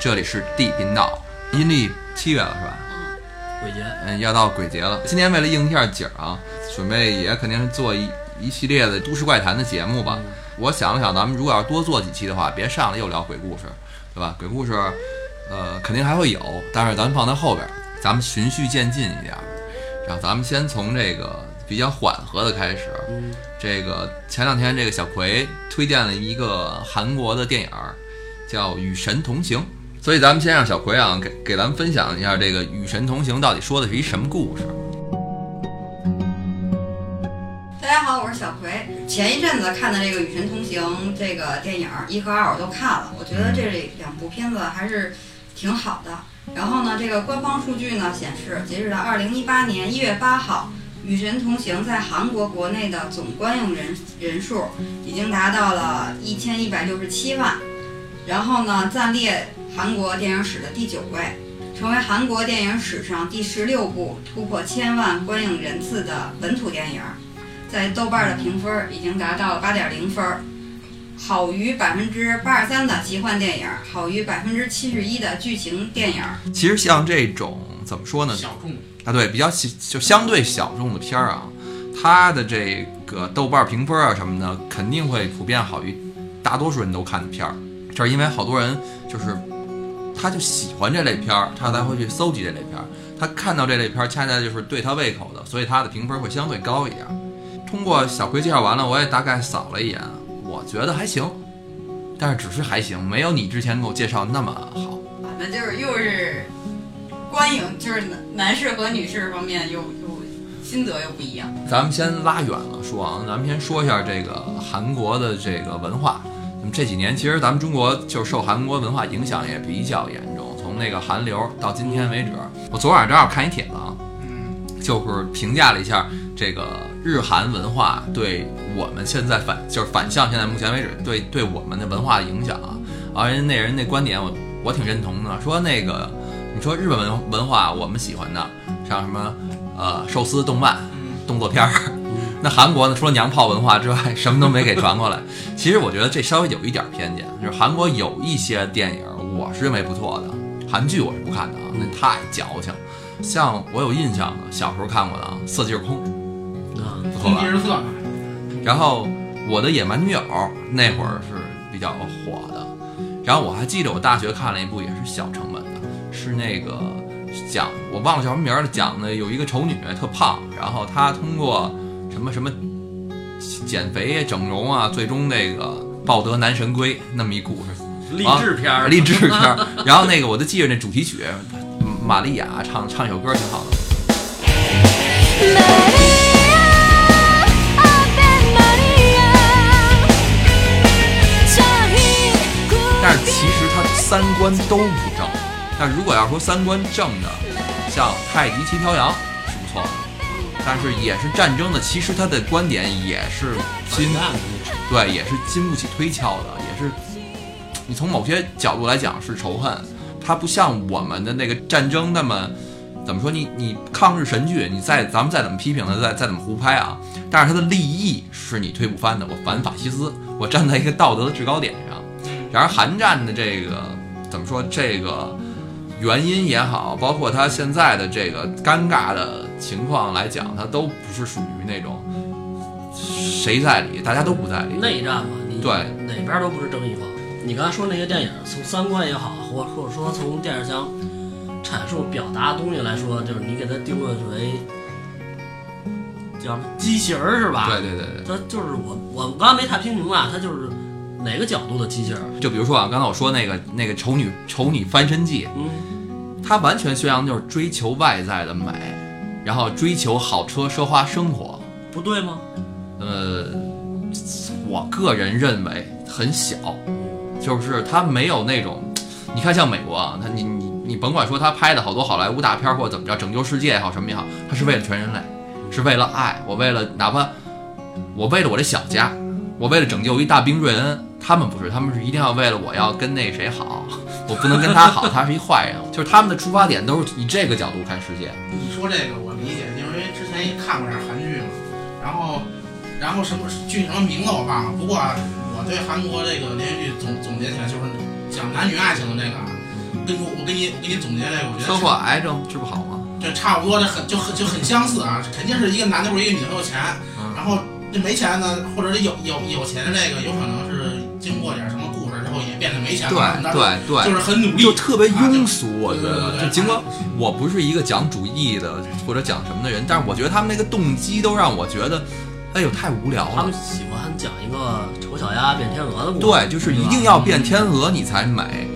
这里是 D 频道。阴历七月了是吧？鬼节，嗯，要到鬼节了。今年为了应一下景儿啊，准备也肯定是做一一系列的都市怪谈的节目吧。我想了想，咱们如果要多做几期的话，别上来又聊鬼故事，对吧？鬼故事，呃，肯定还会有，但是咱们放在后边儿，咱们循序渐进一点儿。然后咱们先从这个比较缓和的开始。嗯，这个前两天这个小葵推荐了一个韩国的电影儿，叫《与神同行》，所以咱们先让小葵啊给给咱们分享一下这个《与神同行》到底说的是一什么故事。大家好，我是小葵。前一阵子看的这个《与神同行》这个电影一和二我都看了，我觉得这两部片子还是挺好的。然后呢，这个官方数据呢显示，截止到二零一八年一月八号，《与神同行》在韩国国内的总观影人人数已经达到了一千一百六十七万，然后呢，暂列韩国电影史的第九位，成为韩国电影史上第十六部突破千万观影人次的本土电影。在豆瓣的评分已经达到了八点零分，好于百分之八十三的奇幻电影，好于百分之七十一的剧情电影。其实像这种怎么说呢？小众，啊，对，比较小就相对小众的片儿啊，它的这个豆瓣评分啊什么的，肯定会普遍好于大多数人都看的片儿。这是因为好多人就是他就喜欢这类片儿，他才会去搜集这类片儿。他看到这类片儿，恰恰就是对他胃口的，所以他的评分会相对高一点。通过小葵介绍完了，我也大概扫了一眼，我觉得还行，但是只是还行，没有你之前给我介绍那么好。那就是又是观影，就是男男士和女士方面又又心得又不一样。咱们先拉远了说啊，咱们先说一下这个韩国的这个文化。这几年，其实咱们中国就受韩国文化影响也比较严重，从那个韩流到今天为止。我昨晚正好看一帖子啊，就是评价了一下这个日韩文化对我们现在反就是反向现在目前为止对对我们的文化的影响啊。啊，人那人那观点我我挺认同的，说那个你说日本文文化我们喜欢的，像什么呃寿司动漫、动作片儿。那韩国呢？除了娘炮文化之外，什么都没给传过来。其实我觉得这稍微有一点偏见，就是韩国有一些电影我是认为不错的，韩剧我是不看的啊，那太矫情。像我有印象的，小时候看过的啊，《色即是空》啊，不错吧？然后我的野蛮女友那会儿是比较火的，然后我还记得我大学看了一部也是小成本的，是那个讲我忘了叫什么名儿了，讲的有一个丑女特胖，然后她通过什么什么减肥啊整容啊，最终那个抱得男神归那么一故事，励志片儿，励志片儿。然后那个我就记着那主题曲，玛利亚唱唱一首歌挺好的。但是其实他三观都不正。但如果要说三观正的，像《太极旗飘扬》但是也是战争的。其实他的观点也是经对，也是经不起推敲的，也是你从某些角度来讲是仇恨。他不像我们的那个战争那么怎么说？你你抗日神剧，你再咱们再怎么批评他，再再怎么胡拍啊，但是他的利益是你推不翻的。我反法西斯，我站在一个道德的制高点上。然而韩战的这个怎么说？这个原因也好，包括他现在的这个尴尬的情况来讲，他都不是属于那种谁在理，大家都不在理。内战嘛，你对哪边都不是正义方。你刚才说那些电影，从三观也好，或或者说从电影上阐述表达的东西来说，就是你给他定位为叫什么畸形儿是吧？对对对对，它就是我我刚才没太听明白，他就是哪个角度的机器人？就比如说啊，刚才我说那个那个丑女丑女翻身记，嗯，它完全宣扬就是追求外在的美，然后追求好车奢华生活。不对吗？呃，我个人认为很小，就是它没有那种，你看像美国啊，它你你你甭管说他拍的好多好莱坞大片儿或者怎么着，拯救世界也好什么也好，它是为了全人类，是为了爱，我为了哪怕我为了我这小家，我为了拯救一大兵瑞恩，他们不是，他们是一定要为了我要跟那谁好，我不能跟他好，他是一坏人，就是他们的出发点都是以这个角度看世界。你说这个我理解，因为之前也看过点韩剧嘛，然后然后什么剧什么名字我忘了，不过啊我对韩国这个连续剧总总结起来就是讲男女爱情的这个啊，跟我我给你我给你总结这个，我觉得车祸癌症治不好吗？这差不多，这很就很就很相似啊，肯定是一个男的或者一个女的很有钱，嗯然后这没钱的，或者是有有有钱的这个，有可能是经过点什么故事之后也变得没钱对对对，就是很努力，就特别庸俗，我觉得。尽管我不是一个讲主义的或者讲什么的人，但是我觉得他们那个动机都让我觉得，哎呦，太无聊了他们。喜欢讲一个丑小鸭变天鹅的故事。对，就是一定要变天鹅你才美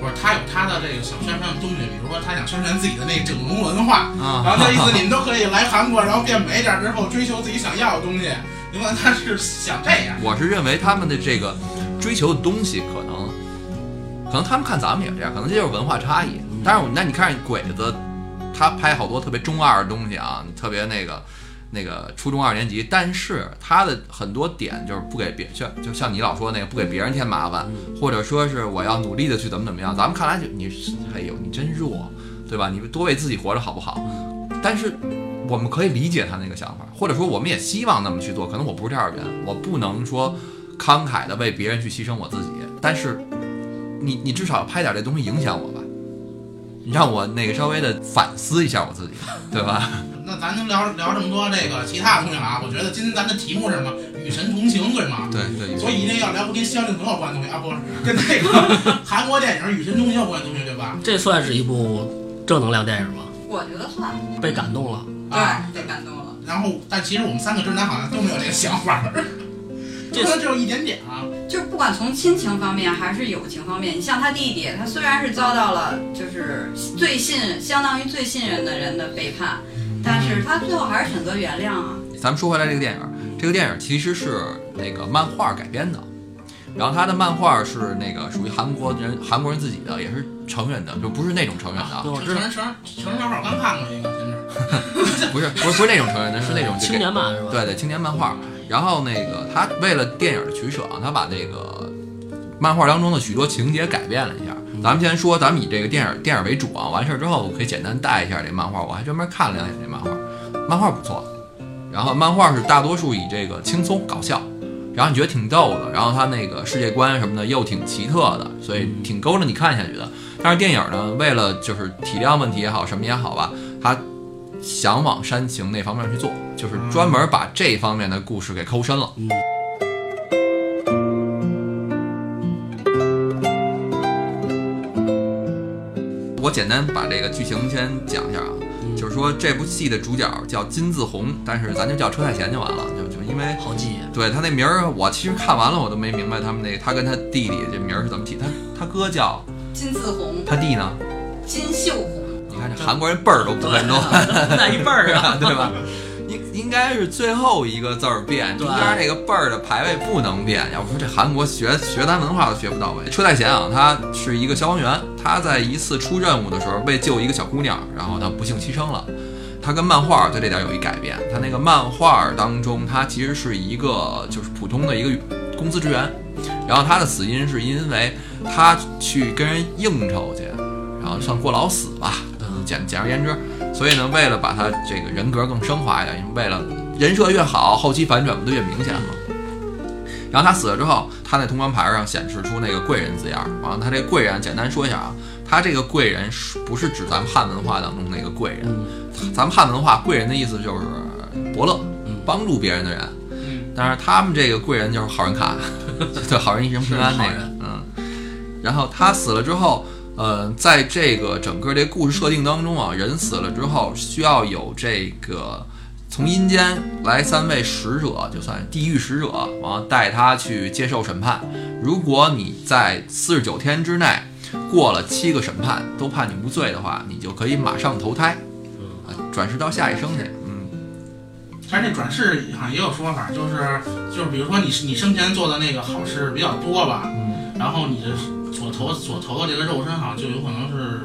不是他有他的这个想宣传的东西，比如说他想宣传自己的那个整容文化，啊！然后这意思你们都可以来韩国，然后变美点儿之后追求自己想要的东西。因为他是想这样，我是认为他们的这个追求的东西，可能可能他们看咱们也这样，可能这就是文化差异。但是我那你看鬼子，他拍好多特别中二的东西啊，特别那个那个初中二年级，但是他的很多点就是不给别像就像你老说那个不给别人添麻烦，或者说是我要努力的去怎么怎么样，咱们看来就你哎呦你真弱，对吧？你多为自己活着好不好？但是我们可以理解他那个想法，或者说我们也希望那么去做。可能我不是这样的人，我不能说慷慨的为别人去牺牲我自己，但是你你至少拍点这东西影响我吧，你让我那个稍微的反思一下我自己，对吧？那咱能聊聊这么多这个其他的东西了啊。我觉得今天咱的题目是什么？与神同行，对吗？对对，所以一定要聊跟萧敬腾有关的东西啊，不是跟那个韩国电影《与神同行》有关的东西，对吧？这算是一部正能量电影吗？我觉得算，被感动了。啊，对，被感动了。然后，但其实我们三个直男好像都没有这个想法，这可能只有一点点啊。就是不管从亲情方面还是友情方面，你像他弟弟，他虽然是遭到了就是最信相当于最信任的人的背叛，但是他最后还是选择原谅啊。咱们说回来这个电影，这个电影其实是那个漫画改编的，然后他的漫画是那个属于韩国人韩国人自己的，也是成人的，就不是那种成人的啊，我知道成人成人成人小号刚看过一个。不是不是不是那种成人的，是那种青年漫是吧？对对，青年漫画。然后那个他为了电影的取舍啊，他把那个漫画当中的许多情节改变了一下。咱们先说，咱们以这个电影电影为主啊。完事儿之后，我可以简单带一下这漫画，我还专门看了两眼这漫画，漫画不错。然后漫画是大多数以这个轻松搞笑，然后你觉得挺逗的，然后他那个世界观什么的又挺奇特的，所以挺勾着你看下去的。但是电影呢，为了就是体量问题也好，什么也好吧，它想往煽情那方面去做，就是专门把这方面的故事给抠深了。嗯我简单把这个剧情先讲一下啊，嗯就是说这部戏的主角叫金志宏，但是咱就叫车太贤就完了，就就因为好记。对他那名儿，我其实看完了我都没明白他们那他跟他弟弟这名儿是怎么起，他他哥叫金字红，他弟呢？金秀红，你看这韩国人辈儿都不会弄，那一辈儿啊，对吧？应应该是最后一个字儿变，中间这个辈儿的排位不能变。要不说这韩国学学咱文化都学不到位。车太贤啊，他是一个消防员，他在一次出任务的时候为救一个小姑娘，然后他不幸牺牲了。他跟漫画对这点有一改变，他那个漫画当中，他其实是一个就是普通的一个公司职员，然后他的死因是因为他去跟人应酬去，然后算过劳死吧，简简而言之。所以呢，为了把他这个人格更升华一点，为为了人设越好，后期反转不就越明显吗？然后他死了之后，他那通关牌上显示出那个贵人字样。完了，他这贵人简单说一下啊，他这个贵人是不是指咱们汉文化当中那个贵人？嗯，咱们汉文化贵人的意思就是伯乐嗯，帮助别人的人。嗯，但是他们这个贵人就是好人卡，对，好人一生平安那个嗯。然后他死了之后，呃，在这个整个这故事设定当中啊，人死了之后需要有这个从阴间来三位使者，就算地狱使者，然后带他去接受审判。如果你在四十九天之内过了七个审判都判你无罪的话，你就可以马上投胎，啊，转世到下一生去。嗯，但是这转世好像也有说法，就是就是比如说你你生前做的那个好事比较多吧，嗯然后你的所投所投的这个肉身好像就有可能是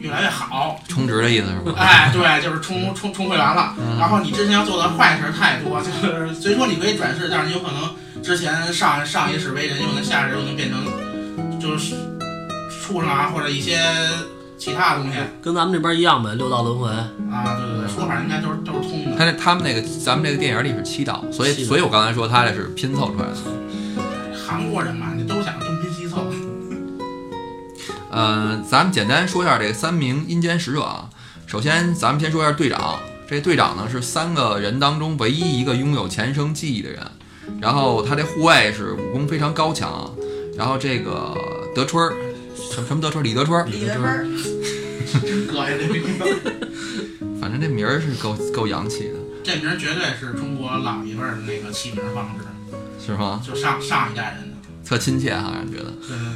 越来越好。充值的意思是吧？哎，对，就是充充充会完了。嗯然后你之前要做的坏事太多，就是虽说你可以转世，但是你有可能之前上上一世为人，有可能下一世又能变成就是畜生啊，或者一些其他的东西跟咱们这边一样呗，六道轮回。啊。对对对，说法应该都是都是通的。他那他们那个咱们这个电影里是七道，所以所以我刚才说他这是拼凑出来的。韩国人嘛，呃，咱们简单说一下这三名阴间使者啊。首先，咱们先说一下队长。这队长呢是三个人当中唯一一个拥有前生记忆的人，然后他这护卫是武功非常高强。然后这个德春儿，什么什么德春儿，李德春儿，李德春儿，真这名字，反正这名儿是够够洋气的，这名儿绝对是中国老一辈儿的那个起名方式，是吗？就上上一代人的。特亲切哈，让人觉得。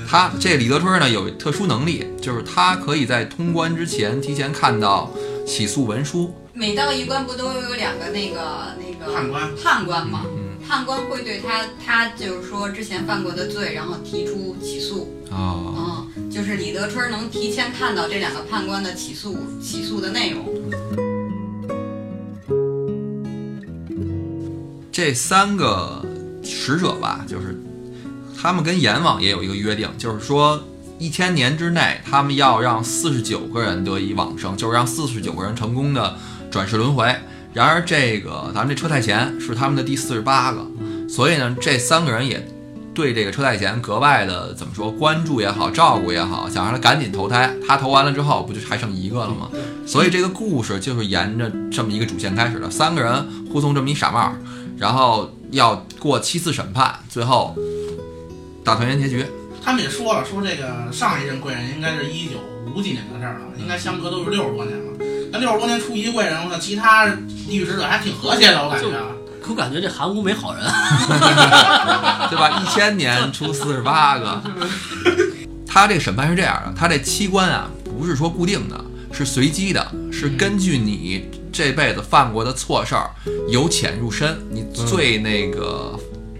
他这李德春呢有特殊能力，就是他可以在通关之前提前看到起诉文书。每到一关不都有两个那个那个判官判官吗？嗯判官会对他，他就是说之前犯过的罪，然后提出起诉。哦，嗯，就是李德春能提前看到这两个判官的起诉起诉的内容。这三个使者吧，就是他们跟阎王也有一个约定，就是说一千年之内，他们要让四十九个人得以往生，就是让四十九个人成功的转世轮回。然而，这个咱们这车太贤是他们的第四十八个，所以呢，这三个人也对这个车太贤格外的怎么说关注也好，照顾也好，想让他赶紧投胎。他投完了之后，不就还剩一个了吗？所以这个故事就是沿着这么一个主线开始的，三个人护送这么一傻帽，然后要过七次审判，最后大团圆结局。他们也说了，说这个上一任贵人应该是一九五几年的事儿了，应该相隔都是六十多年了。那六十多年出一贵人，我操，其他地狱使者还挺和谐的，我感觉。可我感觉这韩国没好人，对吧？一千年出四十八个。他这个审判是这样的，他这七关啊，不是说固定的，是随机的，是根据你这辈子犯过的错事儿由浅入深，你最那个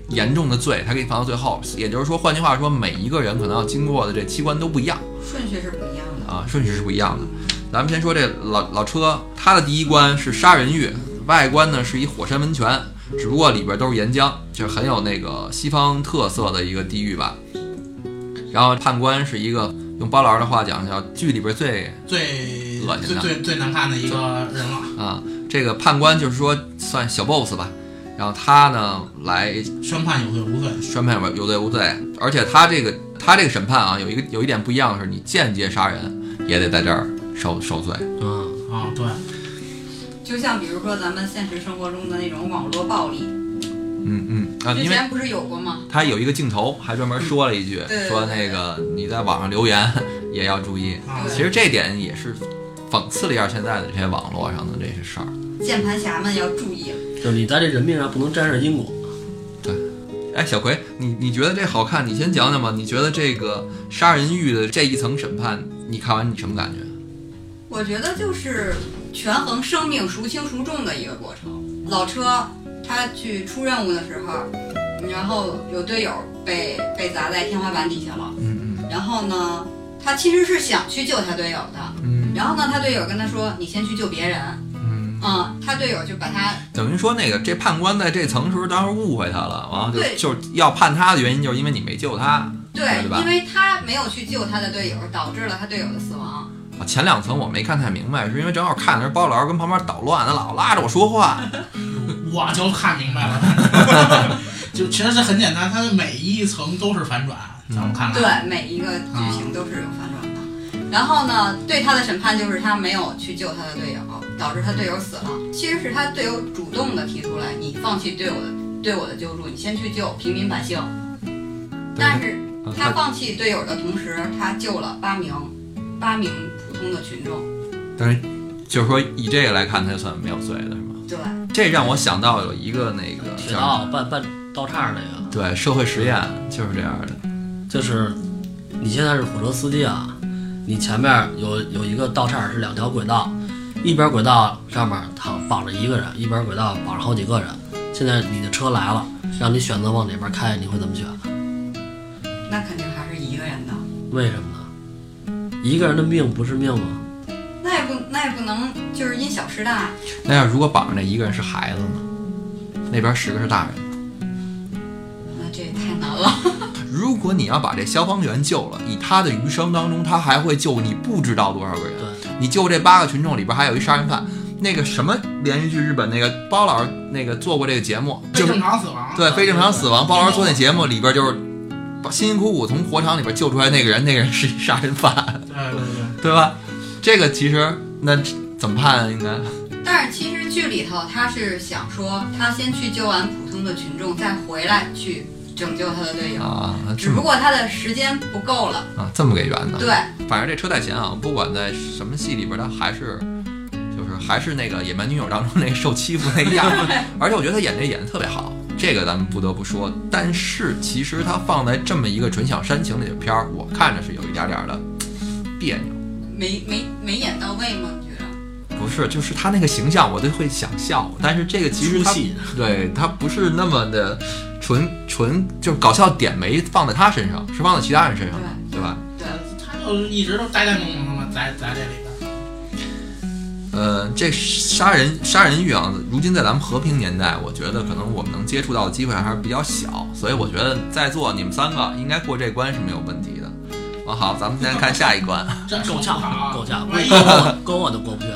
严重的罪，他给你放到最后。也就是说，换句话说，每一个人可能要经过的这七关都不一样。顺序是不一样的。啊，顺序是不一样的。咱们先说这老老车，他的第一关是杀人狱，外观呢是一火山温泉，只不过里边都是岩浆，就是很有那个西方特色的一个地狱吧。然后判官是一个用包老师的话讲叫剧里边最最恶心的最最最难看的一个人了，啊，这个判官就是说算小 boss 吧。然后他呢来宣判有罪无罪。宣判有有罪无罪，而且他这个他这个审判啊有一个有一点不一样的是，你间接杀人也得在这儿受受罪。嗯，啊，对，就像比如说咱们现实生活中的那种网络暴力，嗯嗯啊，因为之前不是有过吗？他有一个镜头还专门说了一句，对说那个你在网上留言 也要注意。啊，其实这点也是讽刺了一下现在的这些网络上的这些事儿。键盘侠们要注意了。就是你在这人命上不能沾上因果。对哎，小葵，你你觉得这好看？你先讲讲吧。你觉得这个杀人欲的这一层审判，你看完你什么感觉？我觉得就是权衡生命孰轻孰重的一个过程。老车他去出任务的时候，然后有队友被被砸在天花板底下了，嗯然后呢，他其实是想去救他队友的，嗯然后呢，他队友跟他说：“你先去救别人。嗯”嗯，他队友就把他等于说那个这判官在这层时候当时误会他了，完了就就要判他的原因，就是因为你没救他，对对吧，因为他没有去救他的队友，导致了他队友的死亡。啊，前两层我没看太明白，是因为正好看的是包老师跟旁边捣乱，他老拉着我说话。我就看明白了，就其实是很简单，它的每一层都是反转，咱们看看。对，每一个剧情都是有反转的。然后呢，对他的审判就是他没有去救他的队友，导致他队友死了。其实是他队友主动的提出来，你放弃对我的对我的救助，你先去救平民百姓。但是啊他放弃队友的同时，他救了八名八名普通的群众。但是就是说以这个来看，他就算没有罪的是吗？对，这让我想到有一个那个铁叫道办办道岔儿那个，对社会实验就是这样的。就是你现在是火车司机啊，你前面有有一个道岔是两条轨道，一边轨道上面躺绑着一个人，一边轨道绑着好几个人。现在你的车来了，让你选择往哪边开，你会怎么选？那肯定还是一个人的。为什么呢？一个人的命不是命吗？那也不那也不能就是因小失大，那要如果绑着那一个人是孩子呢？那边十个是大人。果你要把这消防员救了，以他的余生当中，他还会救你不知道多少个人。对，你救这八个群众里边还有一杀人犯。那个什么连续剧，日本那个包老师那个做过这个节目，就是非正常死亡。对非正常死亡。包老师做那节目里边就是辛辛苦苦从火场里边救出来那个人，那个人是一杀人犯，对对对，对吧？这个其实那怎么判啊？应该但是其实剧里头他是想说，他先去救完普通的群众，再回来去拯救他的队友。啊，只不过他的时间不够了。啊这么个圆的。对，反正这车太贤啊，不管在什么戏里边，他还是就是还是那个野蛮女友当中那受欺负那个样儿，而且我觉得他演这演的特别好，这个咱们不得不说。但是其实他放在这么一个纯享煽情里的片儿，我看着是有一点点的别扭。没没没演到位吗？不是，就是他那个形象，我都会想笑。但是这个其实他对他不是那么的纯纯，就是搞笑点没放在他身上，是放在其他人身上的，对吧？对，他就一直都呆呆萌萌的嘛，在在这里边。呃，这杀人杀人欲啊，如今在咱们和平年代，我觉得可能我们能接触到的机会还是比较小，所以我觉得在座你们三个应该过这关是没有问题的。啊，好，咱们现在看下一关，真够呛，够呛，跟我跟我都过不去。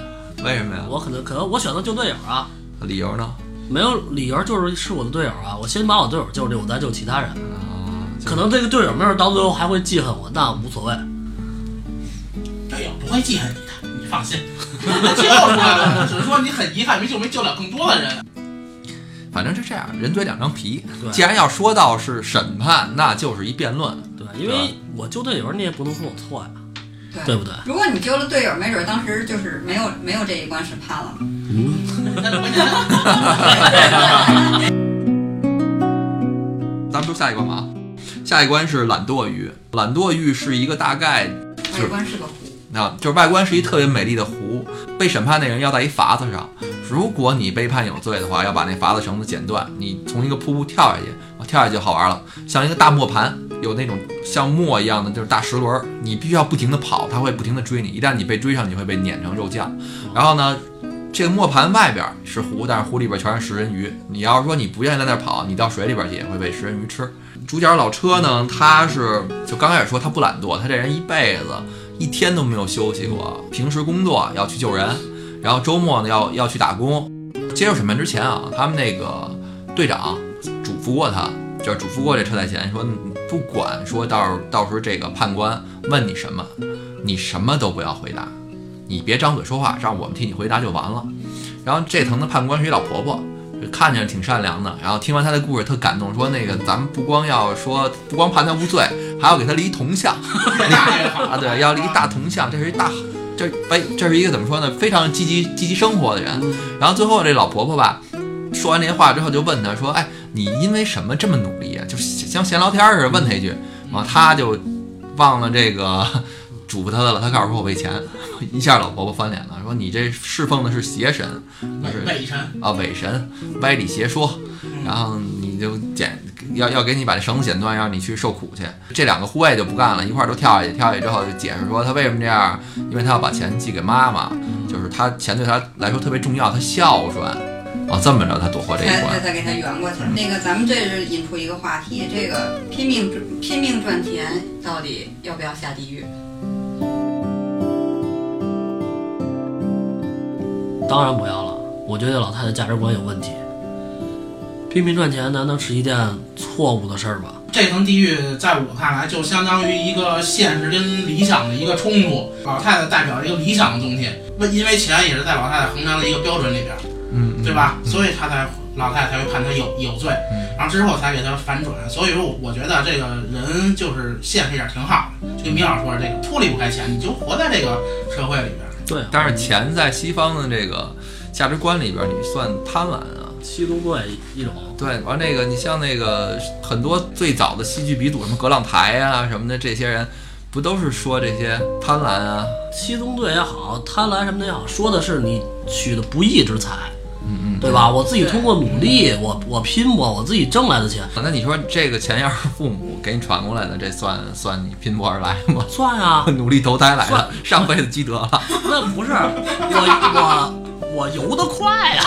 为什么呀？我可能可能我选择救队友啊，理由呢？没有理由就是是我的队友啊，我先把我队友救了，我再救其他人。啊，可能这个队友没准到最后还会记恨我，那无所谓。队友不会记恨你的，你放心。救出来了，只是说你很遗憾没救没救了更多的人。反正是这样，人嘴两张皮。对既然要说到是审判，那就是一辩论。对，因为我救队友，你也不能说我错呀，对对不对？如果你丢了队友，没准当时就是没有没有这一关审判了。嗯，咱们说下一关吧啊，下一关是懒惰鱼。懒惰鱼是一个大概外观是个湖，啊，就是外观是一特别美丽的湖。被审判那人要在一筏子上，如果你被判有罪的话，要把那筏子绳子剪断，你从一个瀑布跳下去，啊跳下去就好玩了，像一个大磨盘，有那种像磨一样的，就是大石轮，你必须要不停的跑，它会不停的追你，一旦你被追上，你会被碾成肉酱。然后呢，这个磨盘外边是湖，但是湖里边全是食人鱼。你要是说你不愿意在那儿跑，你到水里边去也会被食人鱼吃。主角老车呢，他是就刚开始说他不懒惰，他这人一辈子一天都没有休息过，平时工作要去救人，然后周末呢要要去打工。接受审判之前啊，他们那个队长嘱咐过他，就是嘱咐过这车太贤说，不管说到到时候这个判官问你什么，你什么都不要回答，你别张嘴说话，让我们替你回答就完了。然后这层的判官是一老婆婆，看着挺善良的。然后听完她的故事特感动，说那个咱们不光要说不光判他无罪，还要给他立一铜像 啊，对，要立一大铜像，这是一大。这哎，这是一个怎么说呢？非常积极积极生活的人。然后最后这老婆婆吧，说完这些话之后，就问他说：“哎，你因为什么这么努力啊？”就是像闲聊天似的问他一句，然后他就忘了这个嘱咐他的了。他告诉说：“我为钱。”一下老婆婆翻脸了，说：“你这侍奉的是邪神，就是伪神，啊伪神，歪理邪说，然后你就剪要要给你把这绳子剪断，让你去受苦去。这两个护卫就不干了，一块儿都跳下去，跳下去之后就解释说他为什么这样，因为他要把钱寄给妈妈，就是他钱对他来说特别重要，他孝顺。啊，这么着他躲过这一关。才给他圆过去。那个咱们这是引出一个话题，这个拼命赚拼命赚钱到底要不要下地狱？当然不要了。我觉得老太太价值观有问题。拼命赚钱难道是一件错误的事儿吗？这层地狱在我看来就相当于一个现实跟理想的一个冲突。老太太代表一个理想的东西，为因为钱也是在老太太衡量的一个标准里边，嗯，对吧？所以他才老太太才会判他有有罪，然后之后才给他反转。所以说，我觉得这个人就是现实一点挺好的。就跟米老说的，这个脱离不开钱，你就活在这个社会里边。对啊，但是钱在西方的这个价值观里边，你算贪婪啊？七宗罪一种，对，完那个你像那个很多最早的戏剧鼻祖，什么葛朗台啊什么的，这些人不都是说这些贪婪啊？七宗罪也好，贪婪什么的也好，说的是你取的不义之财，对吧？我自己通过努力，我我拼搏，我自己挣来的钱，那你说这个钱要是父母给你传过来的，这算算你拼搏而来吗？算啊，努力投胎来的，上辈子积德了。那不是我我我游得快呀、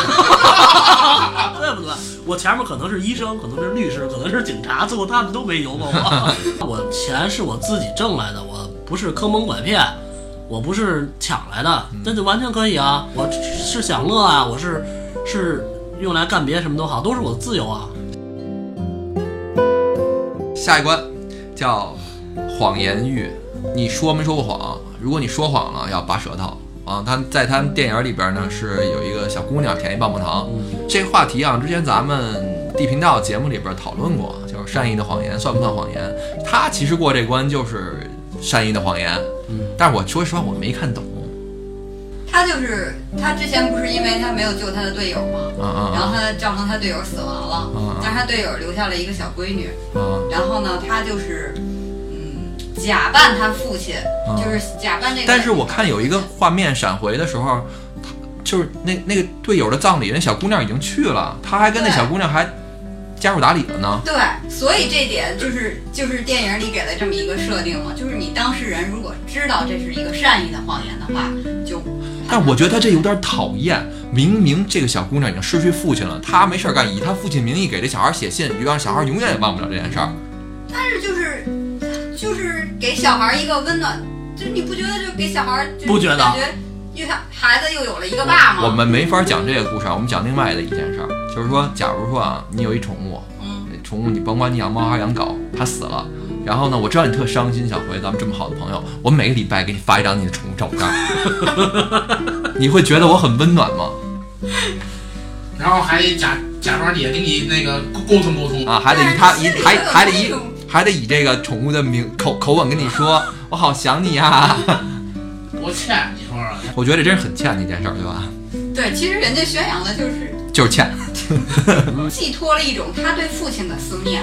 对不对？我前面可能是医生，可能是律师，可能是警察，最后他们都没游过我。我钱是我自己挣来的，我不是坑蒙拐骗，我不是抢来的，那就完全可以啊。我是享乐啊，我是是用来干别的什么都好，都是我的自由啊。下一关叫谎言狱，你说没说过谎？如果你说谎了，要拔舌头啊。他在他们电影里边呢，是有一个小姑娘舔一棒棒糖。这个话题啊，之前咱们地频道节目里边讨论过，就是善意的谎言算不算谎言？他其实过这关就是善意的谎言，嗯但是我说实话我没看懂。他就是他之前不是因为他没有救他的队友吗？然后他造成他队友死亡了，嗯但是他队友留下了一个小闺女。嗯然后呢，他就是嗯假扮他父亲，嗯就是假扮这个。但是我看有一个画面闪回的时候，他就是那那个队友的葬礼，那小姑娘已经去了，他还跟那小姑娘还加入打理了呢。对，所以这点就是就是电影里给了这么一个设定嘛，就是你当事人如果知道这是一个善意的谎言的话，就。但我觉得他这有点讨厌，明明这个小姑娘已经失去父亲了，她没事儿干，以她父亲名义给这小孩写信，就让小孩永远也忘不了这件事儿。但是就是就是给小孩一个温暖，就是你不觉得就给小孩就不觉得感觉又想孩子又有了一个爸吗？我们没法讲这个故事啊，我们讲另外的一件事儿，就是说，假如说啊，你有一宠物，嗯宠物你甭管你养猫还是养狗，它死了。然后呢，我知道你特伤心，小辉，咱们这么好的朋友，我每个礼拜给你发一张你的宠物照片，你会觉得我很温暖吗？然后还假假装也跟你那个沟沟通沟通，啊，还得以他以还还得以还得以这个宠物的名口口吻跟你说，我好想你呀、多欠你说说。我觉得这真是很欠的一件事儿，对吧？对，其实人家宣扬的就是就是欠。寄托了一种他对父亲的思念。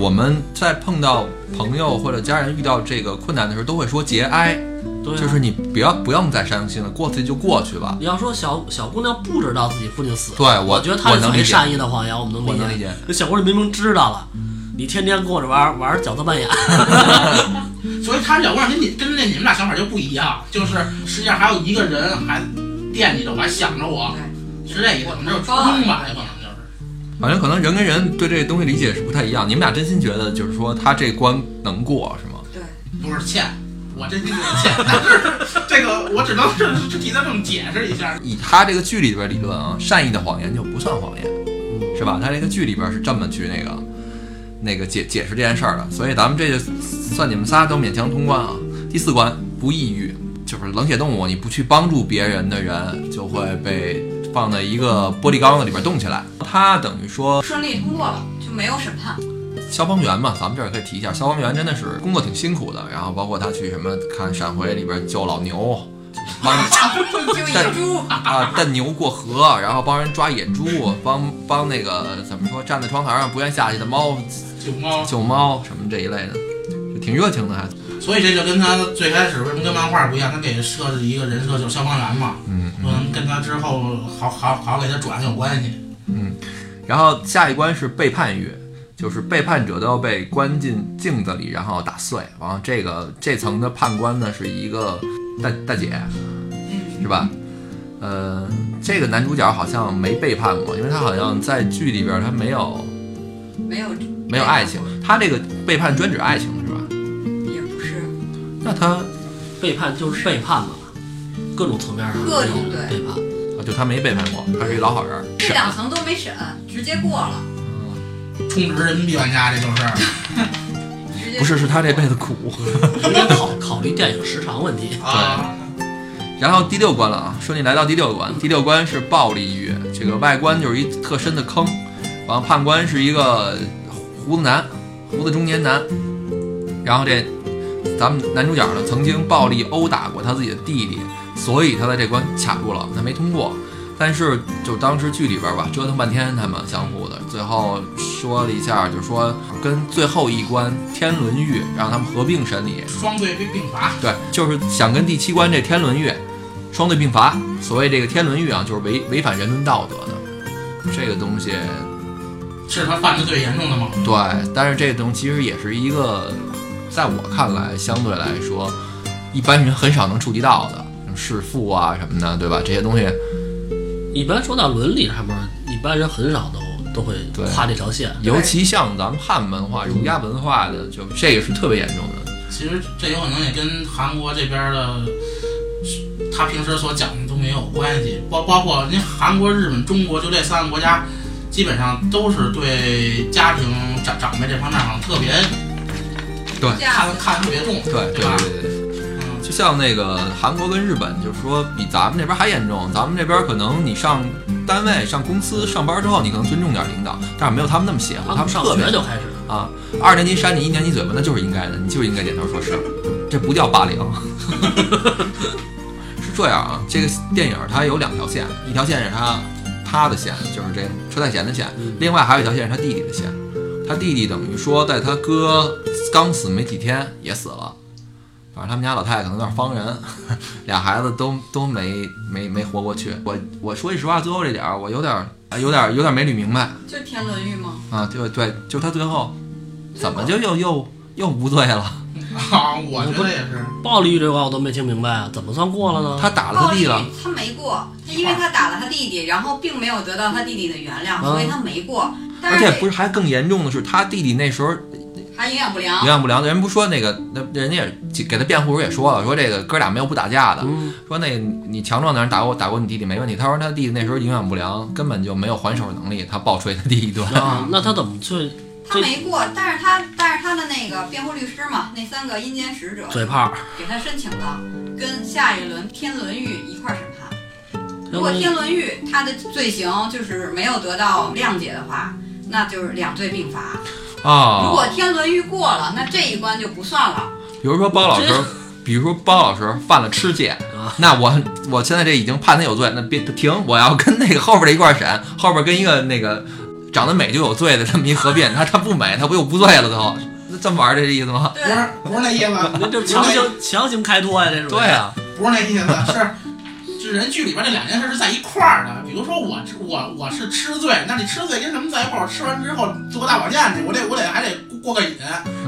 我们在碰到朋友或者家人遇到这个困难的时候，都会说节哀，对啊、就是你不要不用再伤心了，过去就过去吧。你要说小小姑娘不知道自己父亲死了，对我我觉得她我能理解善意的谎言，我们能理解。我能理解。那小姑娘明明知道了，你天天跟我这玩玩角色扮演，所以他小姑娘跟你跟那你们俩想法就不一样，就是实际上还有一个人还惦记着我，还想着我，是这意思，可能就是初衷吧，也可能就是。反正可能人跟人对这个东西理解是不太一样。你们俩真心觉得就是说他这关能过是吗？对，不是欠，我真心觉得欠，但是这个我只能是是替他这么解释一下。以他这个剧里边理论啊，善意的谎言就不算谎言，是吧？他这个剧里边是这么去那个那个解解释这件事儿的，所以咱们这就算你们仨都勉强通关啊。第四关不抑郁，就是冷血动物，你不去帮助别人的人就会被放在一个玻璃缸子里边冻起来。他等于说顺利通过了，就没有审判。消防员嘛，咱们这儿也可以提一下，消防员真的是工作挺辛苦的。然后包括他去什么看闪回里边救老牛，帮 救野猪，啊，带牛过河，然后帮人抓野猪，帮帮那个怎么说，站在窗台上不愿下去的猫救猫，救猫什么这一类的，就挺热情的还。所以这就跟他最开始为什么跟漫画不一样，他给设置一个人设就是消防员嘛，嗯可能跟他之后好好好给他转有关系。嗯。然后下一关是背叛狱，就是背叛者都要被关进镜子里，然后打碎。然后这个这层的判官呢是一个大大姐，是吧？呃，这个男主角好像没背叛过，因为他好像在剧里边他没有没有没有爱情，他这个背叛专指爱情那他背叛就是背叛嘛，各种层面上各种都有对背叛。啊，就他没背叛过，他是一老好人。这两层都没审，直接过了，充值人民币玩家，这就是直接不是，是他这辈子苦。考考虑电影时长问题，啊，然后第六关了啊，顺利来到第六关。第六关是暴力狱，这个外观就是一特深的坑，然后判官是一个胡子男，胡子中年男。然后这咱们男主角呢，曾经暴力殴打过他自己的弟弟，所以他在这关卡住了，他没通过。但是就当时剧里边吧，折腾半天他们相互的，最后说了一下，就说跟最后一关天伦狱让他们合并审理，双对并并罚，对，就是想跟第七关这天伦狱双对并罚。所谓这个天伦狱啊，就是违违反人伦道德的这个东西。是他犯的最严重的吗？对，但是这个东西其实也是一个，在我看来，相对来说，一般人很少能触及到的，弑父啊什么的，对吧？这些东西，一般说到伦理上面，一般人很少都都会跨这条线。尤其像咱们汉文化、儒家文化的，就这个是特别严重的。其实这有可能也跟韩国这边的他平时所讲的都没有关系，包包括您韩国、日本、中国，就这三个国家，基本上都是对家庭长长辈这方面好像特别这样看看得特别重，对对对？对对就像那个韩国跟日本，就是说比咱们这边还严重。咱们这边可能你上单位、上公司上班之后，你可能尊重点领导，但是没有他们那么邪乎，他他们上们特别学就开始，啊，二年级扇你一年级嘴巴，那就是应该的，你就是应该点头说是，这不叫霸凌。是这样啊，这个电影它有两条线，一条线是他他的线，就是这车太贤的线，另外还有一条线是他弟弟的线。他弟弟等于说在他哥刚死没几天也死了，反正他们家老太太可能有点方人，俩孩子都都没没没活过去。我我说句实话，最后这点儿我有点儿有点儿有点儿没捋明白。就天伦玉吗？啊，对对，就他最后怎么就又又又无罪了？啊，我觉得也是，暴力这块我都没听明白啊，怎么算过了呢？他打了他弟了，他没过，他因为他打了他弟弟，然后并没有得到他弟弟的原谅，嗯所以他没过。但而且不是还更严重的是，他弟弟那时候还营养不良营，养不良，人不说那个那人家也给他辩护时也说了，说这个哥俩没有不打架的，嗯，说那个你强壮的人打过打过你弟弟没问题。他说他弟弟那时候营养不良，根本就没有还手能力，他暴捶他弟一顿。啊，那他怎么去他没过，但是他但是他的那个辩护律师嘛，那三个阴间使者嘴炮？给他申请了跟下一轮天伦狱一块儿审判。如果天伦狱他的罪行就是没有得到谅解的话，那就是两罪并罚。啊如啊果，天伦欲过了，那这一关就不算了。比如说包老师，比如说包老师犯了吃戒啊，那我我现在这已经判他有罪，那别停，我要跟那个后边的一块儿审，后边跟一个那个长得美就有罪的这么一合并，他他不美，他不又不罪了最后，那这么玩儿这意思吗？不是不是那意思，那这强行强行开脱呀，这种。对啊，不是那意思，是人剧里边这两件事是在一块儿的。比如说我我我是吃醉，那你吃醉跟什么在一块儿？我吃完之后做个大保健去，我得我得还得过个瘾，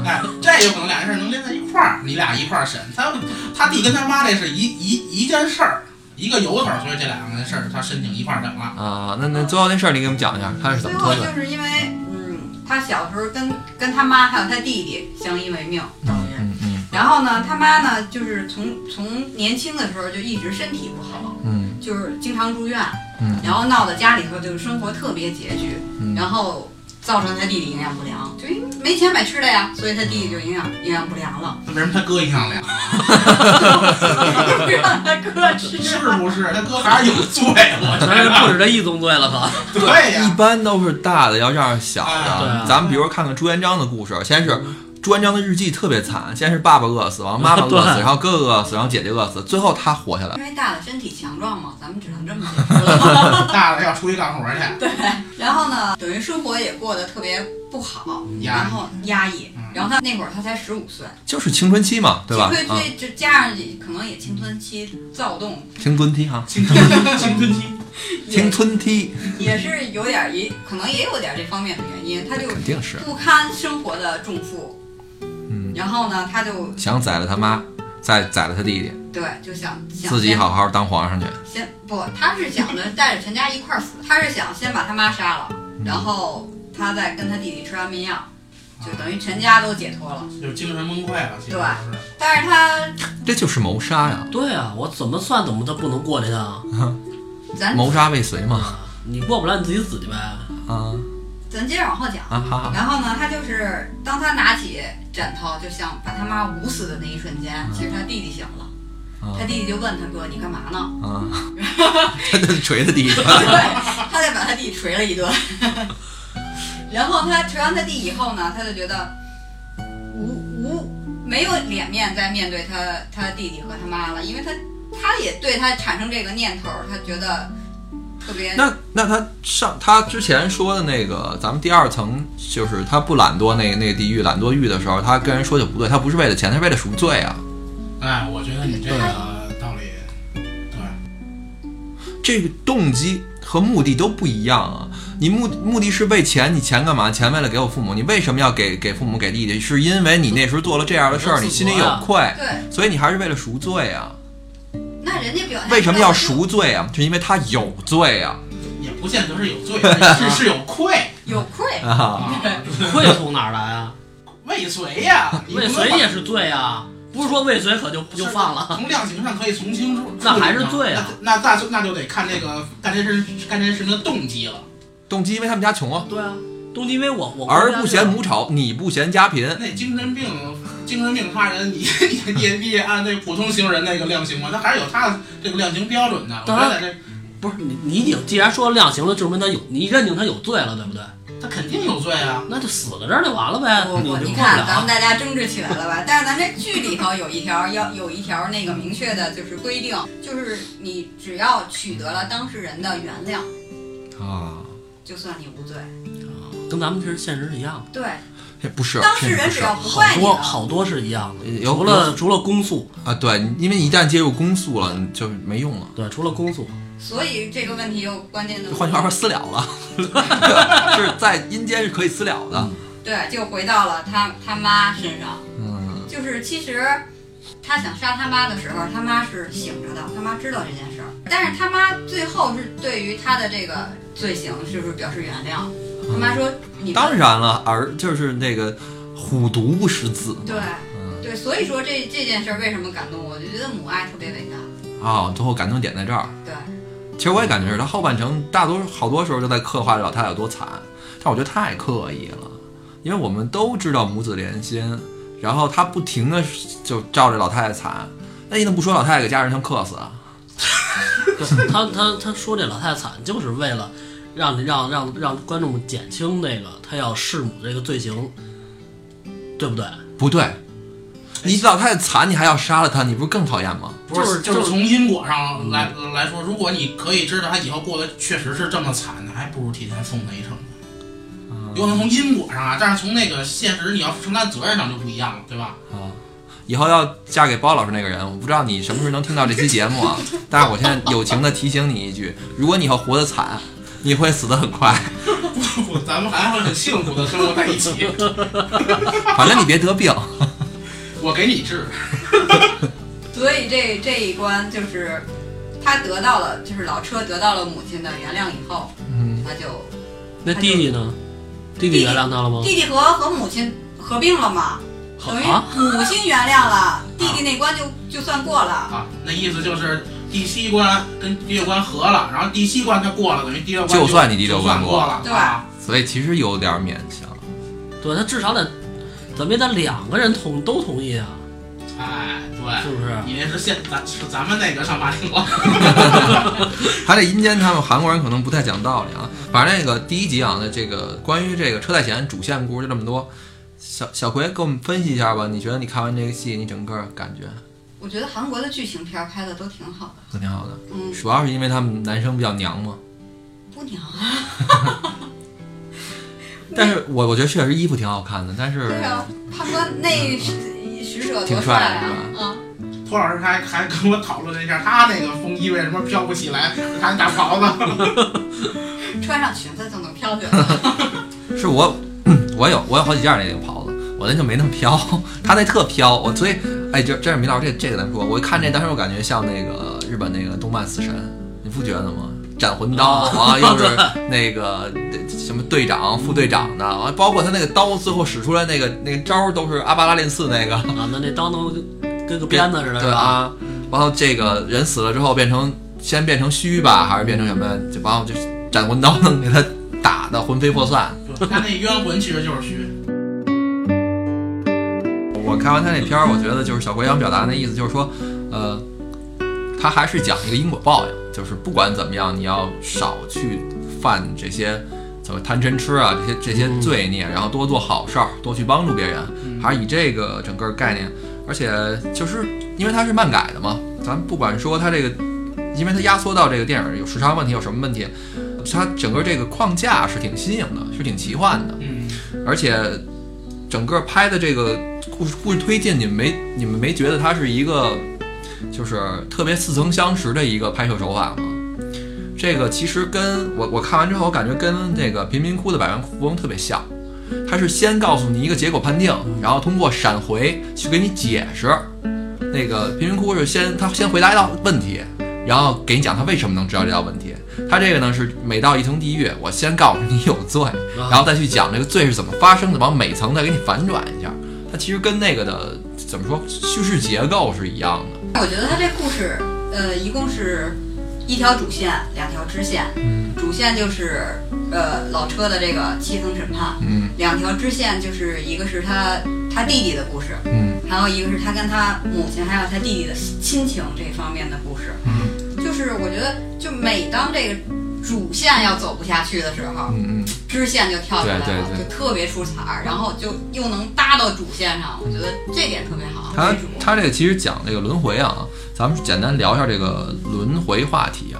哎，这有可能两件事能连在一块儿，你俩一块儿审。他他弟跟他妈这是一一一件事儿，一个由头，所以这两个事儿他申请一块儿整了。啊，那那最后那事儿你给我们讲一下，他是怎最后么脱罪？就是因为，嗯，他小时候跟跟他妈还有他弟弟相依为命，然后呢，他妈呢，就是从从年轻的时候就一直身体不好，嗯就是经常住院，嗯然后闹得家里头就是生活特别拮据，嗯然后造成他弟弟营养不良，就因为没钱买吃的呀，所以他弟弟就营养营养不良了，那为什么他哥营养良？不让他哥吃。是不是？他哥还是有罪，我觉得不。止这一宗罪了，吧。对呀、一般都是大的要让小哎的。咱们比如看看朱元璋的故事，先是朱元璋的日记特别惨，先是爸爸饿死，然后妈妈 饿死，然后哥哥饿死，然后姐姐饿死，最后他活下来。因 为大的身体强壮嘛，咱们只能这么解释了。大的要出去干活去。对，然后呢，等于生活也过得特别不好，然后压抑嗯，然后他那会儿他才十五岁，就是青春期嘛，对吧？青春啊，期就加上可能也青春期躁动，青春期哈，青春期，青春期，青春期。也是有点儿也可能也有点儿这方面的原因，他就肯定是。不堪生活的重负，嗯，然后呢，他就想宰了他妈，再宰了他弟弟，对就想想自己好好当皇上去。先不，他是想着带着全家一块儿死，他是想先把他妈杀了，然后他再跟他弟弟吃安眠药，就等于全家都解脱了。就精神崩溃了。对但是他这就是谋杀呀，对啊，我怎么算怎么都不能过这趟 咱谋杀未遂嘛。啊！你过不了你自己死去呗。啊咱接着往后讲。啊，好好，然后呢，他就是当他拿起枕头就想把他妈捂死的那一瞬间，其实他弟弟醒了，啊他弟弟就问他哥：“你干嘛呢啊，他就捶他弟弟。”对，他再把他弟捶了一顿。然后他捶完他弟以后呢，他就觉得无无没有脸面再面对他他弟弟和他妈了，因为他他也对他产生这个念头，他觉得那那他上他之前说的那个，咱们第二层就是他不懒惰那个那个地狱懒惰狱的时候，他跟人说就不对，他不是为了钱，他是为了赎罪啊。哎，我觉得你这个道理，对，这个动机和目的都不一样啊。你目目的是为钱，你钱干嘛？钱为了给我父母，你为什么要给给父母给弟弟？是因为你那时候做了这样的事儿，你心里有愧，对，所以你还是为了赎罪啊。那人家表现为什么要赎罪啊？就因为他有罪啊也不见得是有罪，是是有愧有愧？啊！愧，从哪儿来啊？未遂呀，未遂也是罪啊，不是说未遂可就就放了。从量刑上可以从轻处，那还是罪啊那那那就那就得看这个干这事干这事情的动机了。动机因为他们家穷啊，对啊，动机因为我我儿不嫌母丑，你不嫌家贫。那精神病精神病杀人，你你你也你也按那普通行人那个量刑吗？他还是有他的这个量刑标准的。我觉当然得这不是你你已经既然说量刑了，证明他有你认定他有罪了，对不对？他肯定有罪啊。那就死在这儿就完了呗，不不你看咱们。大家争执起来了吧？但是咱这剧里头有一条要有一条那个明确的就是规定，就是你只要取得了当事人的原谅，啊，就算你无罪。跟咱们其实现实是一样的，对，这不是当事人只要不好怪你了，多好多是一样的，有除了除了公诉，啊，对，因为你一旦介入公诉了，你就没用了。对，除了公诉，所以这个问题又关键的。换句话说，私了了，是在阴间是可以私了的。对，就回到了他他妈身上。嗯，就是其实他想杀他妈的时候，他妈是醒着的，他妈知道这件事儿，但是他妈最后是对于他的这个罪行就是表示原谅？他妈说你当然了，儿就是那个虎毒不食子嘛。对嗯，对，所以说这这件事儿为什么感动我？我就觉得母爱特别伟大。哦，最后感动点在这儿。对，其实我也感觉是他后半程大多好多时候都在刻画这老太太有多惨，但我觉得太刻意了，因为我们都知道母子连心，然后他不停的就照着老太太惨，那你怎么不说老太太给家人全克死啊？他他他说这老太太惨，就是为了让让让让观众减轻那个他要弑母这个罪行，对不对？不对，你老太太惨，你还要杀了她，你不是更讨厌吗？不是是就是从因果上来来说，如果你可以知道他以后过得确实是这么惨的，还不如提前送他一程呢。有可能从因果上啊，但是从那个现实你要承担责任上就不一样了，对吧？啊，以后要嫁给包老师那个人，我不知道你什么时候能听到这期节目啊。但是我现在友情的提醒你一句：如果你以后活得惨，你会死得很快。不不，咱们还会很幸福的生活在一起。反正你别得病。我给你治，所以这这一关就是他得到了，就是老车得到了母亲的原谅以后，嗯，他就那弟弟呢？弟弟原谅他了吗？弟弟和和母亲合并了嘛，等于啊，母亲原谅了，弟弟那关就就算过了。啊，那意思就是第七关跟第六关合了，然后第七关他过了，等于第六关就算你第六关过了，对吧所以其实有点勉强。对他至少得怎么也得两个人同都同意啊，哎，对，是不是？你那是现咱是咱们那个上法庭了，还得阴间他们韩国人可能不太讲道理啊。反正那个第一集啊，那这个关于这个车太贤主线故事就这么多。小小葵给我们分析一下吧，你觉得你看完这个戏，你整个感觉我觉得韩国的剧情片儿拍的都挺好的，都挺好的？嗯，主要是因为他们男生比较娘嘛。不娘啊。但是我我觉得确实衣服挺好看的，但是对啊，他说那使使者挺多帅的啊！嗯，托老师还还跟我讨论了一下，他那个风衣为什么飘不起来，他大袍子。穿上裙子就能飘起来了。是我，我有我有好几件那个袍子，我那就没那么飘，他那特飘，我所以哎，这这是米老师这这个咱说，我一看这当时我感觉像那个日本那个动漫死神，你不觉得吗？斩魂刀 啊，又是那个什么队长、副队长的，完包括他那个刀最后使出来那个那个招儿都是阿巴拉练四那个，啊，那那刀能跟 跟个鞭子似的，对啊，然后这个人死了之后变成先变成虚吧，还是变成什么？就然后就斩魂刀能给他打的魂飞魄散。他那冤魂其实就是虚，我看完他那片儿，我觉得就是小葵想表达的意思，就是说，呃，他还是讲一个因果报应，就是不管怎么样，你要少去犯这些怎么贪嗔痴啊这些这些罪孽，然后多做好事儿，多去帮助别人，还是以这个整个概念。而且就是因为它是漫改的嘛，咱不管说它这个因为它压缩到这个电影有时长问题，有什么问题，它整个这个框架是挺新颖的，是挺奇幻的，嗯，而且整个拍的这个故事故事推进，你们没你们没觉得它是一个就是特别似曾相识的一个拍摄手法吗？这个其实跟我我看完之后，我感觉跟那个贫民窟的百万富翁特别像。他是先告诉你一个结果判定，然后通过闪回去给你解释。那个贫民窟是先他先回答一道问题，然后给你讲他为什么能知道这道问题。他这个呢是每到一层地狱，我先告诉你有罪，然后再去讲这个罪是怎么发生的，往每层再给你反转一下。它其实跟那个的怎么说叙事结构是一样的。我觉得他这故事，呃，一共是一条主线，两条支线。嗯。主线就是呃老车的这个七层审判，嗯。两条支线就是一个是他他弟弟的故事，嗯。还有一个是他跟他母亲还有他弟弟的亲情这方面的故事。嗯。就是我觉得，就每当这个主线要走不下去的时候，嗯嗯，支线就跳出来了，对对对就特别出彩儿，然后就又能搭到主线上，我觉得这点特别好。他他这个其实讲这个轮回啊，咱们简单聊一下这个轮回话题啊。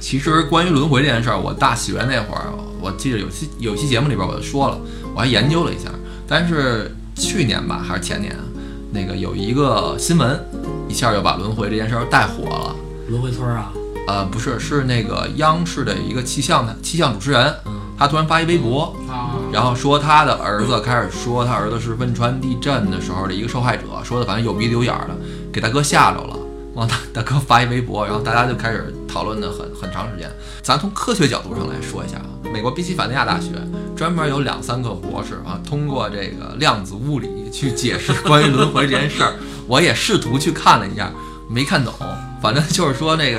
其实关于轮回这件事儿，我大学那会儿，我记得有期有期节目里边我就说了，我还研究了一下。但是去年吧，还是前年啊，那个有一个新闻，一下就把轮回这件事儿带火了。轮回村啊，呃，不是，是那个央视的一个气象的气象主持人，嗯，他突然发一微博，啊，然后说他的儿子开始说他儿子是汶川地震的时候的一个受害者，说的反正有鼻子有眼儿的，给大哥吓着了。往大大哥发一微博，然后大家就开始讨论的很很长时间。咱从科学角度上来说一下啊，美国宾夕法尼亚大学专门有两三个博士啊，通过这个量子物理去解释关于轮回这件事儿。我也试图去看了一下，没看懂。反正就是说那个，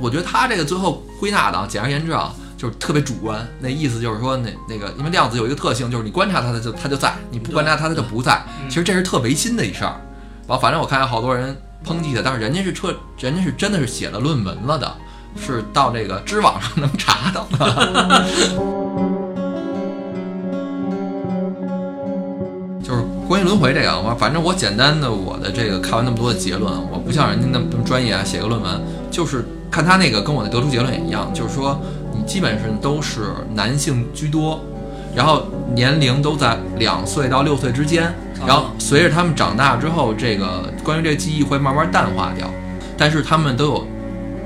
我觉得他这个最后归纳的啊，简而言之啊，就是特别主观。那意思就是说，那那个，因为量子有一个特性，就是你观察它，它就它就在；你不观察它，它就不在。其实这是特违心的一事儿。完，反正我看有好多人抨击他，但是人家是彻，人家是真的是写了论文了的，是到这个知网上能查到的。就是关于轮回这个，我反正我简单的我的这个看完那么多的结论，我不像人家那么专业啊，写个论文，就是看他那个跟我的得出结论也一样，就是说你基本上都是男性居多，然后年龄都在两岁到六岁之间，然后随着他们长大之后，这个关于这个记忆会慢慢淡化掉，但是他们都有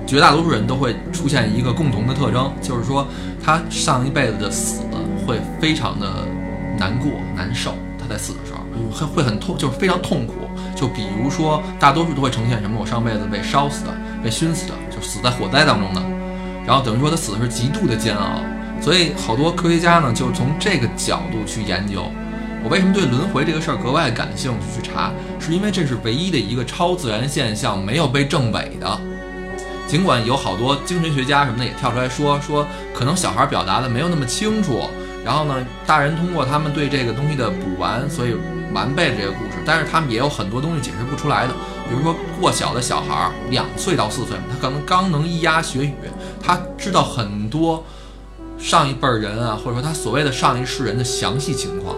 绝大多数人都会出现一个共同的特征，就是说他上一辈子的死会非常的难过难受，他在死的时候会会很痛，就是非常痛苦。就比如说，大多数都会呈现什么？我上辈子被烧死的，被熏死的，就死在火灾当中的。然后等于说他死的是极度的煎熬，所以好多科学家呢就从这个角度去研究。我为什么对轮回这个事儿格外感兴趣？去查，是因为这是唯一的一个超自然现象没有被证伪的。尽管有好多精神学家什么的也跳出来说，说可能小孩表达的没有那么清楚，然后呢，大人通过他们对这个东西的补完，所以完备了这个故事。但是他们也有很多东西解释不出来的，比如说过小的小孩儿，两岁到四岁，他可能刚能咿呀学语，他知道很多上一辈儿人啊，或者说他所谓的上一世人的详细情况。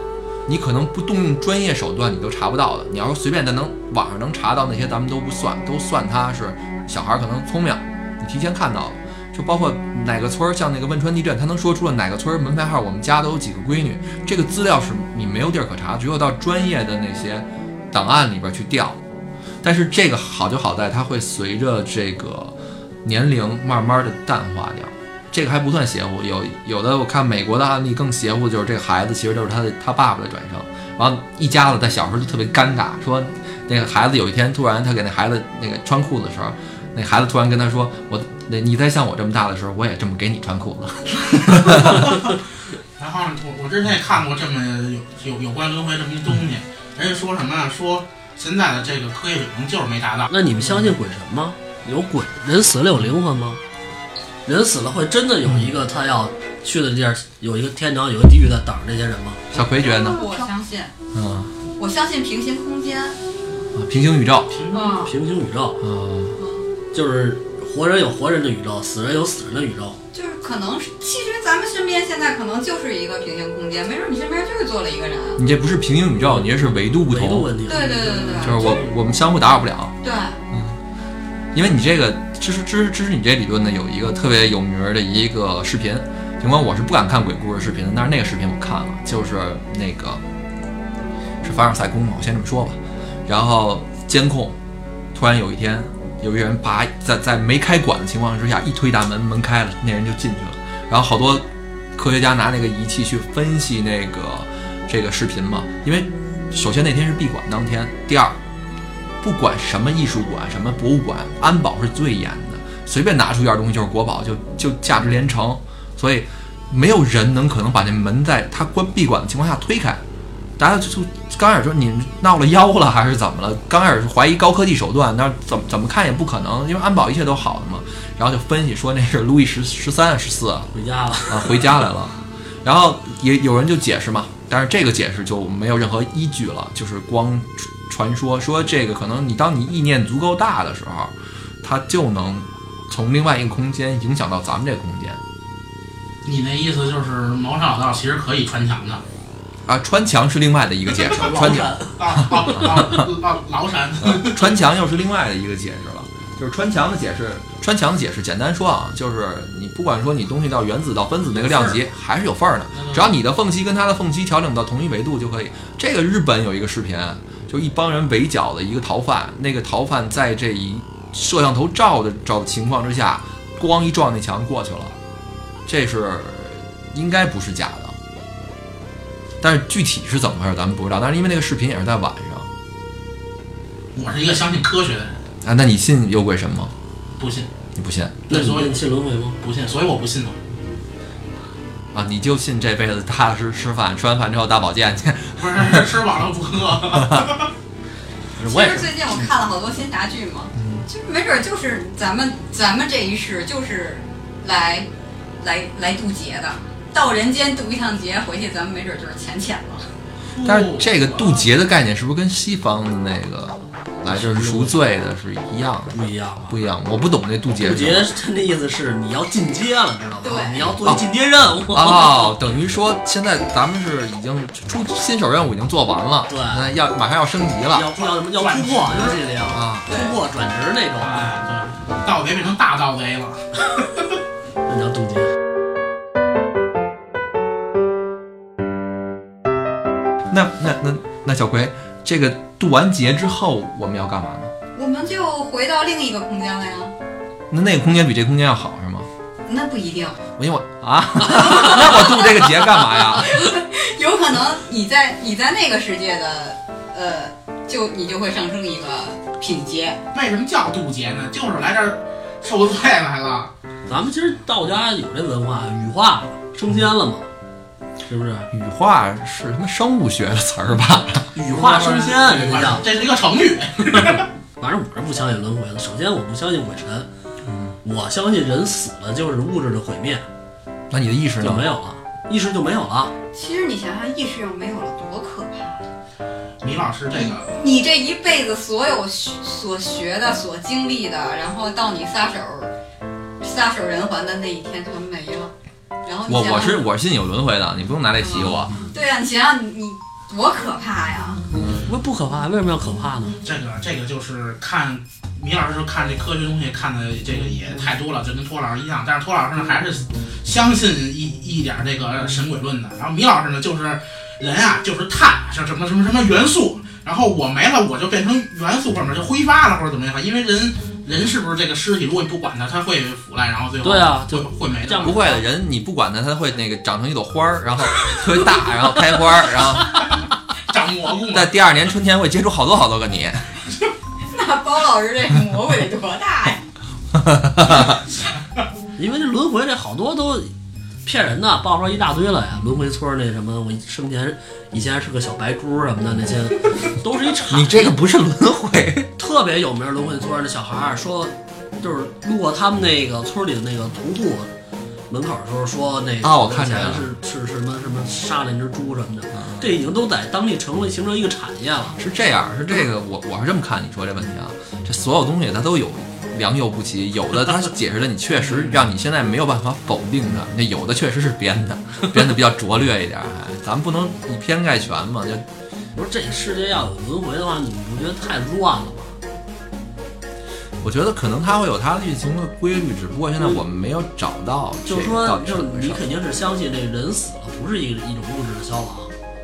你可能不动用专业手段，你都查不到的。你要说随便在能网上能查到那些，咱们都不算，都算他是小孩儿可能聪明，你提前看到了。就包括哪个村儿，像那个汶川地震，他能说出了哪个村儿门牌号，我们家都有几个闺女。这个资料是你没有地儿可查，只有到专业的那些档案里边去调。但是这个好就好在它会随着这个年龄慢慢的淡化掉。这个还不算邪乎，有有的我看美国的案例更邪乎，就是这个孩子其实就是他的他爸爸的转生，然后一家子在小时候就特别尴尬，说那个孩子有一天突然他给那孩子那个穿裤子的时候，那孩子突然跟他说，我那你在像我这么大的时候，我也这么给你穿裤子。然后我我之前也看过这么有有有关轮回这么一东西，人家说什么？说现在的这个科学水平就是没达到。那你们相信鬼神吗？有鬼？人死了有灵魂吗？人死了会真的有一个他要去的地儿，有一个天堂，有一个地狱在等着这些人吗？小葵觉得呢？我相信，嗯，我相信平行空间。啊平行宇宙，嗯，平行宇宙嗯，就是活人有活人的宇宙，死人有死人的宇宙。就是可能是，其实咱们身边现在可能就是一个平行空间，没准你身边就是坐了一个人。你这不是平行宇宙，你这是维度不同。对对对对就是我我们相互打扰不了。对，嗯因为你这个支持支持支持你这理论呢，有一个特别有名儿的一个视频，尽管我是不敢看鬼故事视频的，但是那个视频我看了，就是那个是凡尔赛宫嘛，我先这么说吧。然后监控，突然有一天，有一个人把在在没开管的情况之下一推大门，门开了，那人就进去了。然后好多科学家拿那个仪器去分析那个这个视频嘛，因为首先那天是闭馆当天，第二。不管什么艺术馆、什么博物馆，安保是最严的，随便拿出一件东西就是国宝，就就价值连城。所以没有人能可能把那门在他关闭馆的情况下推开。大家就就刚开始说你闹了妖了还是怎么了？刚开始是怀疑高科技手段，但是怎么怎么看也不可能，因为安保一切都好的嘛。然后就分析说那是路易十十三十四啊回家了啊，回家来 了。然后也有人就解释嘛，但是这个解释就没有任何依据了，就是光。传说说这个可能你当你意念足够大的时候，它就能从另外一个空间影响到咱们这个空间。你那意思就是茅山老道其实可以穿墙的啊？穿墙是另外的一个解释，穿墙啊啊啊！崂山，穿墙又是另外的一个解释了。就是穿墙的解释，穿墙的解释，简单说啊，就是你不管说你东西到原子到分子那个量级，还是有缝儿的，只要你的缝隙跟它的缝隙调整到同一维度就可以。这个日本有一个视频。就一帮人围剿的一个逃犯，那个逃犯在这一摄像头照的照的情况之下，咣一撞那墙过去了，这是应该不是假的，但是具体是怎么回事咱们不知道。但是因为那个视频也是在晚上，我是一个相信科学的人啊。那你信有鬼神吗？不信。你不信？那所以你信轮回吗？不信，所以我不信他。啊，你就信这辈子踏踏实实吃饭，吃完饭之后打保健去？不是，吃饱了不饿。其实最近我看了好多仙侠剧嘛，就是没准就是咱们咱们这一世就是来来来渡劫的，到人间渡一趟劫，回去咱们没准就是浅浅了。但是这个渡劫的概念是不是跟西方的那个？来就是赎罪的是一样的，不一样不一样。我不懂这渡劫。渡劫他那意思是你要进阶了，知道吗？对，你要做进阶任务。哦，等于说现在咱们是已经出新手任务已经做完了，对，那要马上要升级了，要要什么？要突破游戏里啊，突破转职那种。哎，对，盗贼变成大盗贼了，那叫渡劫。那那小葵，这个。渡完劫之后，我们要干嘛呢？我们就回到另一个空间了呀。那那个空间比这空间要好是吗？那不一定。我因为我啊，那我渡这个劫干嘛呀？有可能你在你在那个世界的呃，就你就会上升一个品阶。为什么叫渡劫呢？就是来这儿受罪来了。咱们其实道家有这文化，羽化升仙了嘛。是不是羽化是什么生物学的词儿吧？羽化升仙，这叫这是一个成语。反正我是不相信轮回的。首先，我不相信鬼神，我相信人死了就是物质的毁灭。那你的意识呢就没有了，意识就没有了。其实你想想，意识要没有了，多可怕！米老师，这个你这一辈子所有所学的、所经历的，然后到你撒手撒手人寰的那一天，全没了。我我是我信有轮回的，你不用拿这洗我。对呀，你想想你多可怕呀！不不可怕，为什么要可怕呢？这个这个就是看米老师看这科学东西看的这个也太多了，就跟托老师一样。但是托老师呢还是相信一一点这个神鬼论的。然后米老师呢就是人啊就是碳，像什么什么什么元素，然后我没了我就变成元素或者就挥发了或者怎么样，因为人。人是不是这个尸体？如果你不管它，它会腐烂，然后最后对啊，就会没的。不会的人，你不管它，它会那个长成一朵花儿，然后特别大，然后开花儿，然后 长蘑菇。在第二年春天会结出好多好多个你。那包老师这蘑菇得多大呀？因为这轮回这好多都。骗人的，爆出来一大堆了呀！轮回村那什么，我生前以前是个小白猪什么的，那些都是一场。你这个不是轮回，特别有名轮回村那小孩儿说，就是路过他们那个村里的那个屠户门口的时候说，那啊，我看见是是什么什么杀了一只猪什么的，这已经都在当地成为形成一个产业了。是这样，是这个，我我是这么看你说这问题啊，这所有东西它都有良莠不齐，有的他解释的你确实让你现在没有办法否定的，那有的确实是编的，编的比较拙劣一点，还咱们不能以偏概全嘛，就不是这世界要有轮回的话，你不觉得太乱了吗？我觉得可能它会有它运行的规律，只不过现在我们没有找到就是说，就你肯定是相信这人死了不是一个一种物质的消亡，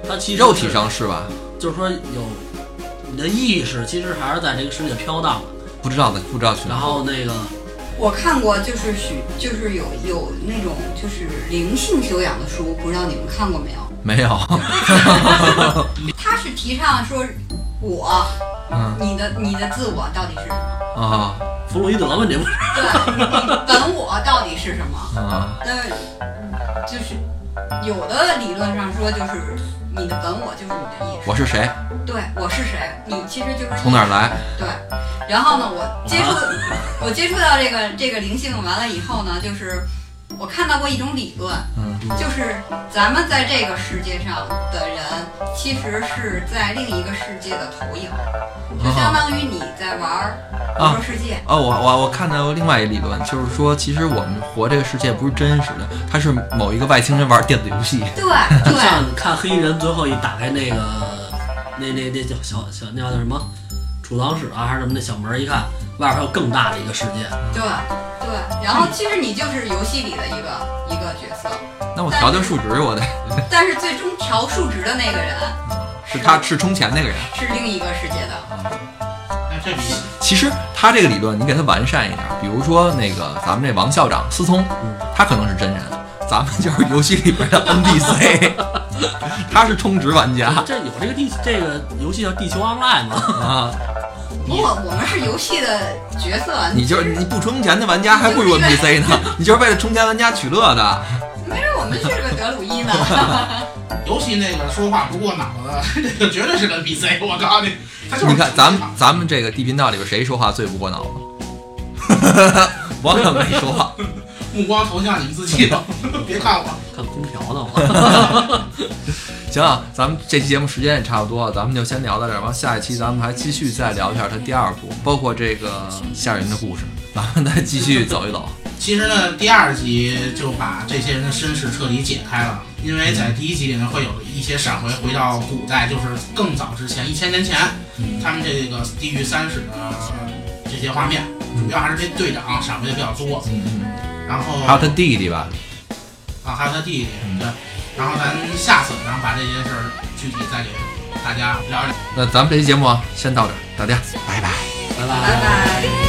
它其实肉体是上是吧？就是说有你的意识其实还是在这个世界飘荡的。不知道的，不知道去哪然。后那个我看过，就是许就是有有那种就是灵性修养的书，不知道你们看过没有？没有，他是提倡说我，嗯你的你的自我到底是什么？啊弗洛伊德嘛，这不是？对，你本我到底是什么？啊那就是有的理论上说，就是你的本我就是你的意识。我是谁？对，我是谁？你其实就是从哪儿来？对，然后呢，我接触我接触到这个这个灵性完了以后呢，就是我看到过一种理论，嗯。就是咱们在这个世界上的人，其实是在另一个世界的投影，就相当于你在玩儿魔兽世界。哦，我我我看到过另外一个理论，就是说，其实我们活这个世界不是真实的，它是某一个外星人玩电子游戏。对就 对。像看黑衣人最后一打开那个那那那叫小小那叫什么储藏室啊还是什么的小门儿一看，外边还有更大的一个世界。对对，然后其实你就是游戏里的一个一个角色，那我调调数值，我得 但是最终调数值的那个人是他是充钱那个人。是另一个世界的。那这比其实他这个理论你给他完善一点，比如说那个咱们这王校长思聪，他可能是真人，咱们就是游戏里边的 NPC，他是充值玩家这有这个地这个游戏叫《地球 Online》吗？啊。不过我们是游戏的角色，你就是你不充钱的玩家还不如 NPC 呢，你就是为了充钱玩家取乐的。没准我们是个德鲁伊呢。游戏那个说话不过脑子，这个绝对是个 NPC。我告诉你，他就是你看咱们咱们这个地频道里边谁说话最不过脑子？我可没说。目光投向你们自己吧，别看我。看空调呢我。行啊，咱们这期节目时间也差不多了，咱们就先聊到这儿。完，下一期咱们还继续再聊一下他第二部，包括这个吓人的故事，咱们再继续走一走。其实呢，第二集就把这些人的身世彻底解开了，因为在第一集里面会有一些闪回回到古代，就是更早之前一千年前，他们这个地狱三使的这些画面，主要还是这队长闪回的比较多。然后还有他弟弟吧，啊，还有他弟弟，对。然后咱下次，然后把这些事儿具体再给大家聊一聊。那咱们这期节目啊先到这儿，大家拜拜。拜拜拜。끝